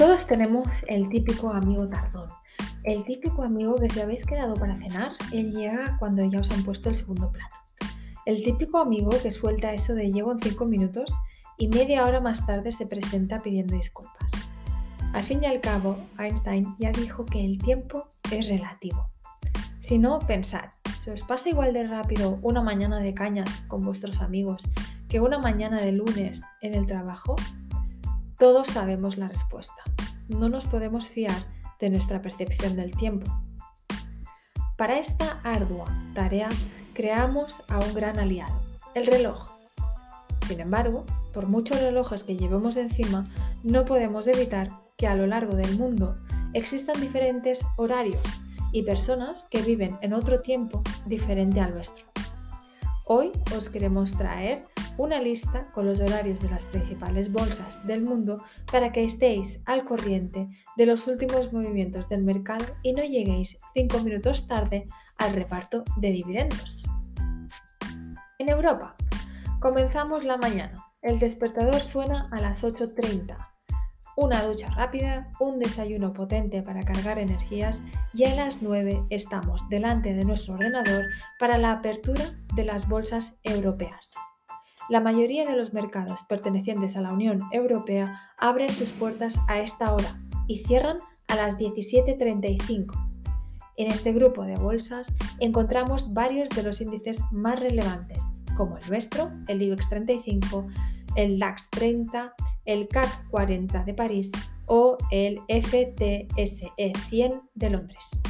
Todos tenemos el típico amigo tardón. El típico amigo que si habéis quedado para cenar, él llega cuando ya os han puesto el segundo plato. El típico amigo que suelta eso de llego en 5 minutos y media hora más tarde se presenta pidiendo disculpas. Al fin y al cabo, Einstein ya dijo que el tiempo es relativo. Si no, pensad, ¿se os pasa igual de rápido una mañana de cañas con vuestros amigos que una mañana de lunes en el trabajo? Todos sabemos la respuesta. No nos podemos fiar de nuestra percepción del tiempo. Para esta ardua tarea creamos a un gran aliado, el reloj. Sin embargo, por muchos relojes que llevemos encima, no podemos evitar que a lo largo del mundo existan diferentes horarios y personas que viven en otro tiempo diferente al nuestro. Hoy os queremos traer una lista con los horarios de las principales bolsas del mundo para que estéis al corriente de los últimos movimientos del mercado y no lleguéis cinco minutos tarde al reparto de dividendos. En Europa, comenzamos la mañana. El despertador suena a las 8.30. Una ducha rápida, un desayuno potente para cargar energías y a las 9 estamos delante de nuestro ordenador para la apertura de las bolsas europeas. La mayoría de los mercados pertenecientes a la Unión Europea abren sus puertas a esta hora y cierran a las 17.35. En este grupo de bolsas encontramos varios de los índices más relevantes, como el nuestro, el IBEX 35, el DAX 30, el CAC 40 de París o el FTSE 100 de Londres.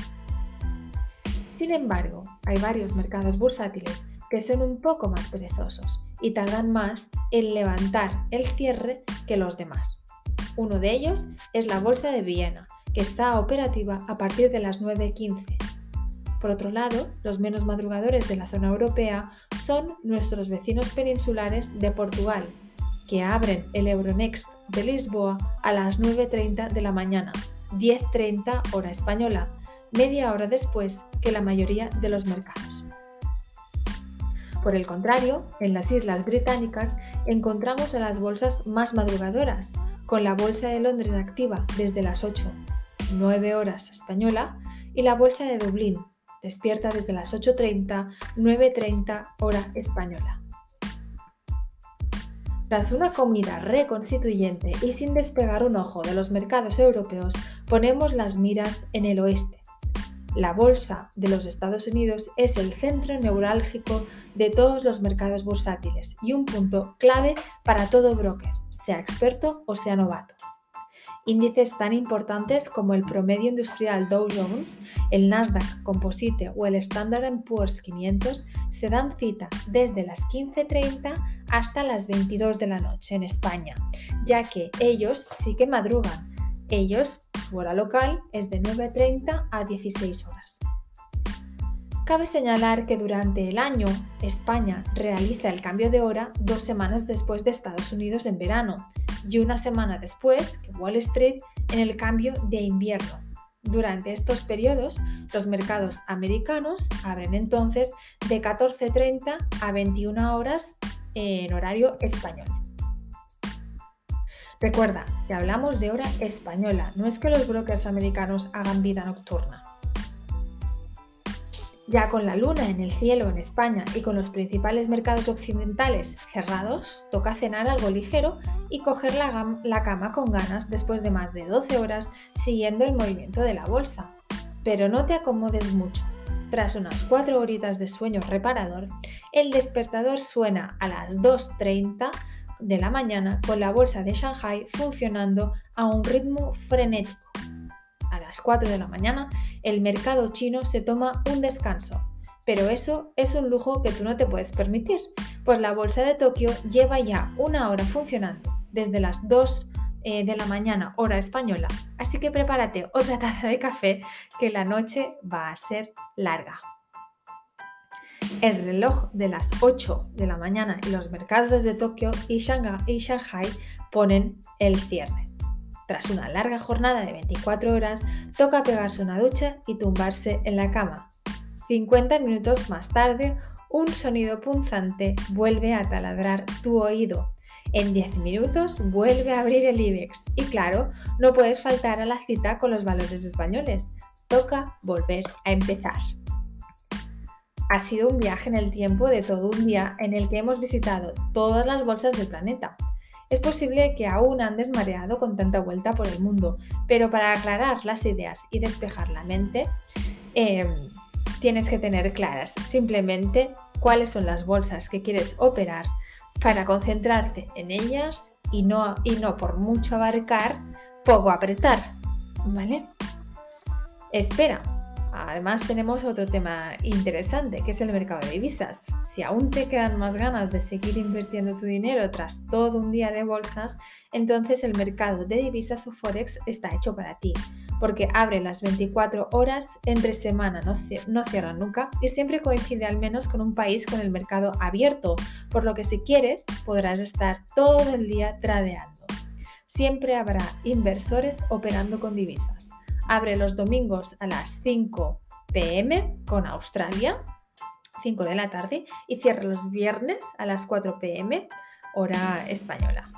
Sin embargo, hay varios mercados bursátiles que son un poco más perezosos y tardan más en levantar el cierre que los demás. Uno de ellos es la Bolsa de Viena, que está operativa a partir de las 9.15. Por otro lado, los menos madrugadores de la zona europea son nuestros vecinos peninsulares de Portugal, que abren el Euronext de Lisboa a las 9.30 de la mañana, 10.30 hora española, media hora después que la mayoría de los mercados. Por el contrario, en las Islas Británicas encontramos a las bolsas más madrugadoras, con la Bolsa de Londres activa desde las 8, 9 horas española, y la Bolsa de Dublín, despierta desde las 8.30, 9.30 hora española. Tras una comida reconstituyente y sin despegar un ojo de los mercados europeos, ponemos las miras en el oeste, la bolsa de los Estados Unidos es el centro neurálgico de todos los mercados bursátiles y un punto clave para todo broker, sea experto o sea novato. Índices tan importantes como el promedio industrial Dow Jones, el Nasdaq Composite o el Standard Poor's 500 se dan cita desde las 15.30 hasta las 22 de la noche en España, ya que ellos sí que madrugan. Ellos hora local es de 9.30 a 16 horas. Cabe señalar que durante el año España realiza el cambio de hora dos semanas después de Estados Unidos en verano y una semana después que Wall Street en el cambio de invierno. Durante estos periodos, los mercados americanos abren entonces de 14.30 a 21 horas en horario español. Recuerda que hablamos de hora española, no es que los brokers americanos hagan vida nocturna. Ya con la luna en el cielo en España y con los principales mercados occidentales cerrados, toca cenar algo ligero y coger la, cama con ganas después de más de 12 horas siguiendo el movimiento de la bolsa. Pero no te acomodes mucho. Tras unas 4 horitas de sueño reparador, el despertador suena a las 2.30 de la mañana con la bolsa de Shanghai funcionando a un ritmo frenético. A las 4 de la mañana el mercado chino se toma un descanso, pero eso es un lujo que tú no te puedes permitir, pues la bolsa de Tokio lleva ya una hora funcionando desde las 2 eh, de la mañana hora española, así que prepárate otra taza de café que la noche va a ser larga el reloj de las 8 de la mañana y los mercados de Tokio y Shanghai ponen el cierre. Tras una larga jornada de 24 horas, toca pegarse una ducha y tumbarse en la cama. 50 minutos más tarde, un sonido punzante vuelve a taladrar tu oído. En 10 minutos vuelve a abrir el IBEX y claro, no puedes faltar a la cita con los valores españoles. Toca volver a empezar. Ha sido un viaje en el tiempo de todo un día en el que hemos visitado todas las bolsas del planeta. Es posible que aún andes mareado con tanta vuelta por el mundo, pero para aclarar las ideas y despejar la mente, em, tienes que tener claras simplemente cuáles son las bolsas que quieres operar para concentrarte en ellas y no, y no por mucho abarcar, poco apretar. ¿Vale? Espera, Además tenemos otro tema interesante, que es el mercado de divisas. Si aún te quedan más ganas de seguir invirtiendo tu dinero tras todo un día de bolsas, entonces el mercado de divisas o forex está hecho para ti, porque abre las 24 horas, entre semana no, cierra nunca y siempre coincide al menos con un país con el mercado abierto, por lo que si quieres podrás estar todo el día tradeando. Siempre habrá inversores operando con divisas. Abre los domingos a las 5 pm con Australia, 5 de la tarde, y cierra los viernes a las 4 pm, hora española.